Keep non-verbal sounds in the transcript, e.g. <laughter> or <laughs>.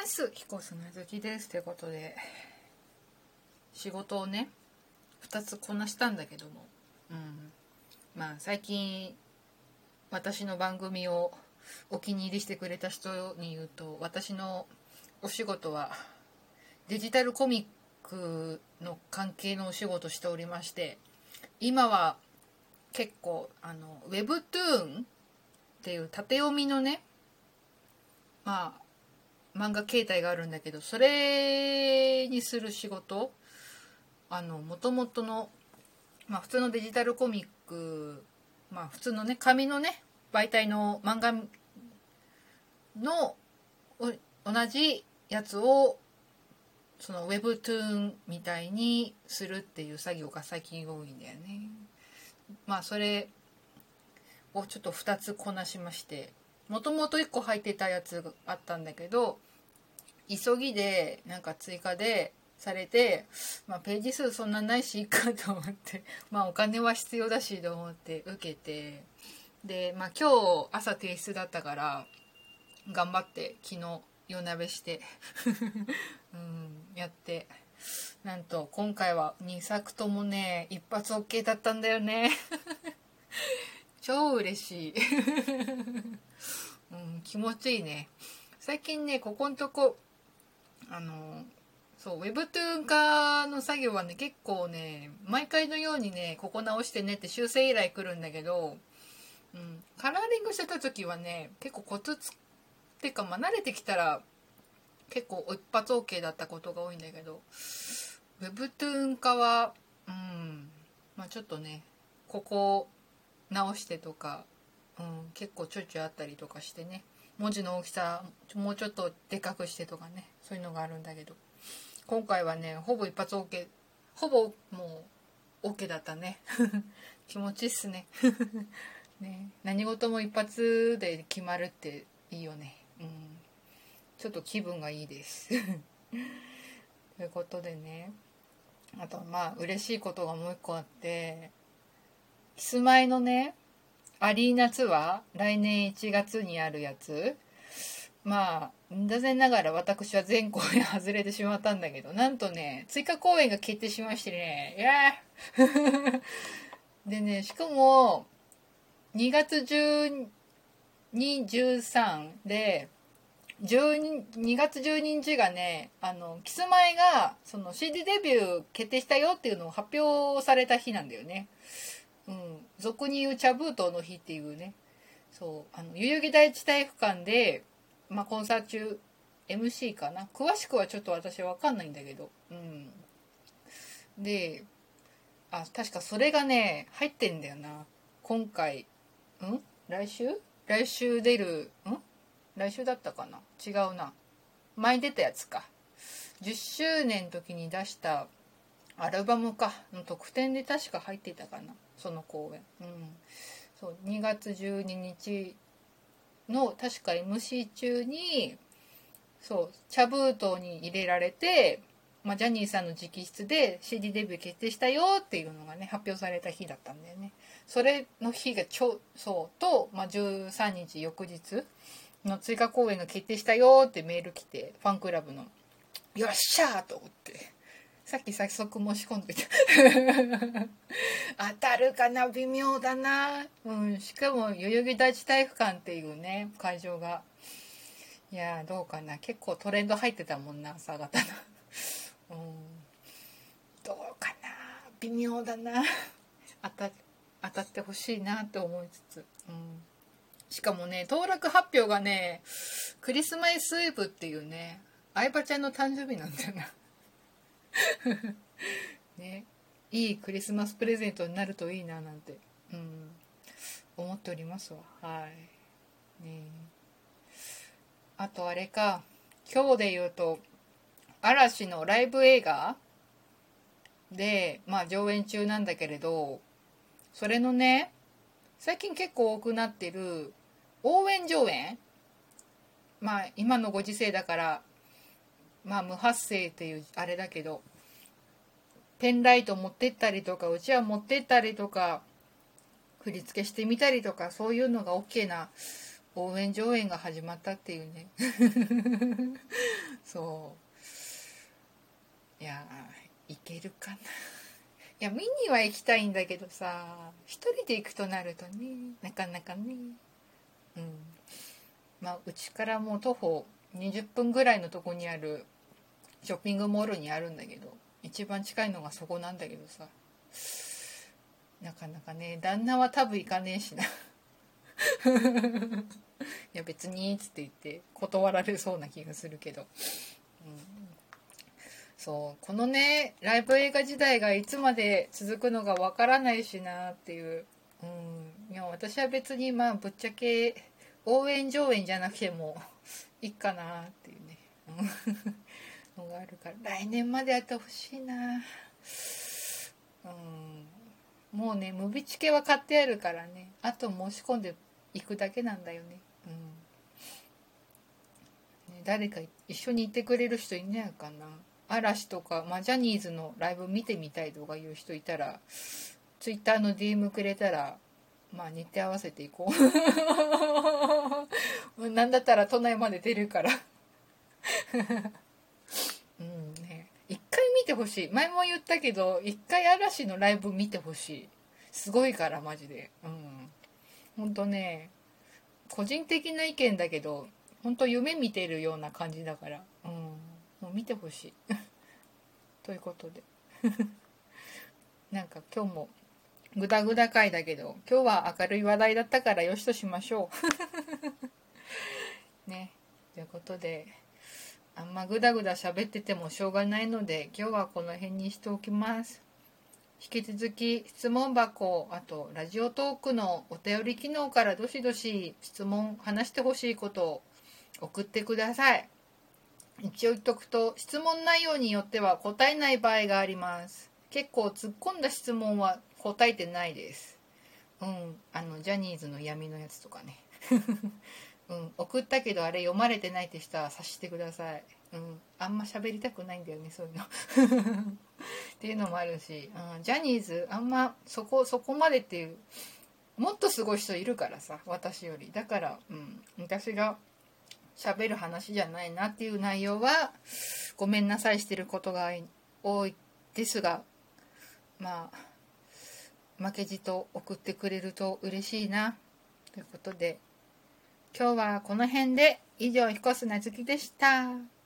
ます。彦砂月ですということで。仕事をね2つこなしたんだけども。うん。まあ最近私の番組をお気に入りしてくれた人に言うと私のお仕事はデジタルコミックの関係のお仕事しておりまして今は結構あの Webtoon っていう縦読みのねまあ漫画形態があるんだけどそれにする仕事あの元々の、まあ、普通のデジタルコミックまあ普通のね紙のね媒体の漫画の同じやつをその Webtoon みたいにするっていう作業が最近多いんだよね。まあそれをちょっと2つこなしましてもともと1個入ってたやつがあったんだけど急ぎでなんか追加でされて、まあ、ページ数そんなないしいいかと思って <laughs> まあお金は必要だしと思って受けてでまあ今日朝提出だったから頑張って昨日夜鍋して <laughs> うんやってなんと今回は2作ともね一発 OK だったんだよね。<laughs> 超嬉しい、<laughs> うん、気持ちいいね。最近ねここんとこあのそう Webtoon 化の作業はね結構ね毎回のようにねここ直してねって修正依頼来るんだけど、うん、カラーリングしてた時はね結構コツつってかまあ慣れてきたら結構一発 OK だったことが多いんだけど Webtoon 化はうんまあちょっとねここ直してとか、うん、結構ちょいちょいあったりとかしてね。文字の大きさもうちょっとでかくしてとかね。そういうのがあるんだけど。今回はねほぼ一発 OK ほぼもう OK だったね。<laughs> 気持ちいいっすね。<laughs> ね。何事も一発で決まるっていいよね。うん。ちょっと気分がいいです。<laughs> ということでね。あとまあ嬉しいことがもう一個あって。キスマイのねアリーナツアー来年1月にあるやつ。まあ残念ながら私は全公演 <laughs> 外れてしまったんだけどなんとね追加公演が決定しましてね。いや <laughs> でねしかも2月1213で12月12日がねあのキスマイがその CD デビュー決定したよっていうのを発表された日なんだよね。うん、俗に言う茶封筒の日っていうね。そう。あの代々木第一体育館で、まあ、コンサート中 MC かな。詳しくはちょっと私分かんないんだけど。うん。であ確かそれがね入ってんだよな。今回。ん？来週？来週出るん？来週だったかな？違うな。前に出たやつか。10周年の時に出したアルバムか。の特典で確か入ってたかな。その公演。うん。そう2月12日の確か MC 中にそう茶封筒に入れられて、まあ、ジャニーさんの直筆で CD デビュー決定したよっていうのがね発表された日だったんだよね。それの日がちょそうと、まあ、13日翌日の追加公演が決定したよってメール来てファンクラブの「よっしゃー!」と思って。さっき早速申し込んでた。当たるかな微妙だな。うんしかも代々木第一体育館っていうね会場が。いやどうかな。結構トレンド入ってたもんな朝方の。うん。どうかな。微妙だな。当た当たってほしいなって思いつつ。うん。しかもね登録発表がねクリスマスイブっていうね相葉ちゃんの誕生日なんだよな。<laughs> ね。いいクリスマスプレゼントになるといいななんて、うん、思っておりますわ。はい。ね。あとあれか。今日で言うと嵐のライブ映画でまあ上演中なんだけれどそれのね最近結構多くなってる応援上演。まあ今のご時世だからまあ無発声っていうあれだけどペンライト持ってったりとかうちわ持ってったりとか振り付けしてみたりとかそういうのが OK な応援上演が始まったっていうね。<laughs> そう。いやいけるかな。いや見には行きたいんだけどさ一人で行くとなるとねなかなかね。うん。まあうちからもう徒歩20分ぐらいのとこにあるショッピングモールにあるんだけど一番近いのがそこなんだけどさ。なかなかね旦那は多分行かねえしな。<laughs> いや別にっつって言って断られそうな気がするけど、うん、そうこのねライブ映画時代がいつまで続くのかわからないしなっていう、うん、いや私は別にまあぶっちゃけ応援上演じゃなくてもいいかなっていうね。<laughs> のがあるから。来年までやってほしいな。うん。もうねムビチケは買ってあるからね。あと申し込んでいくだけなんだよね。うん。ね誰か一緒にいてくれる人いないかな。嵐とか、まあ、ジャニーズのライブ見てみたいとかいう人いたらツイッターの DM くれたらまあ日程合わせていこう。なんだったら都内まで出るから。<laughs> うんね。一回見てほしい。前も言ったけど一回嵐のライブ見てほしい。すごいからマジで。うん。ほんとね個人的な意見だけどほんと夢見てるような感じだから。うん。もう見てほしい。<laughs> ということで。<laughs> なんか今日もグダグダ回だけど今日は明るい話題だったからよしとしましょう。<laughs> ね。ということであんまグダグダ喋っててもしょうがないので今日はこの辺にしておきます。引き続き質問箱あとラジオトークのお便り機能からどしどし質問話してほしいことを送ってください。一応言っとくと質問内容によっては答えない場合があります。結構突っ込んだ質問は答えてないです。うん。あのジャニーズの闇のやつとかね。うん送ったけどあれ読まれてないって人は察してください。うんあんま喋りたくないんだよねそういうの。<laughs> っていうのもあるし、うん、ジャニーズあんまそこそこまでっていうもっとすごい人いるからさ私より。だから、うん、私が喋る話じゃないなっていう内容はごめんなさいしてることが多いですがまあ負けじと送ってくれると嬉しいなということで今日はこの辺で以上彦砂月でした。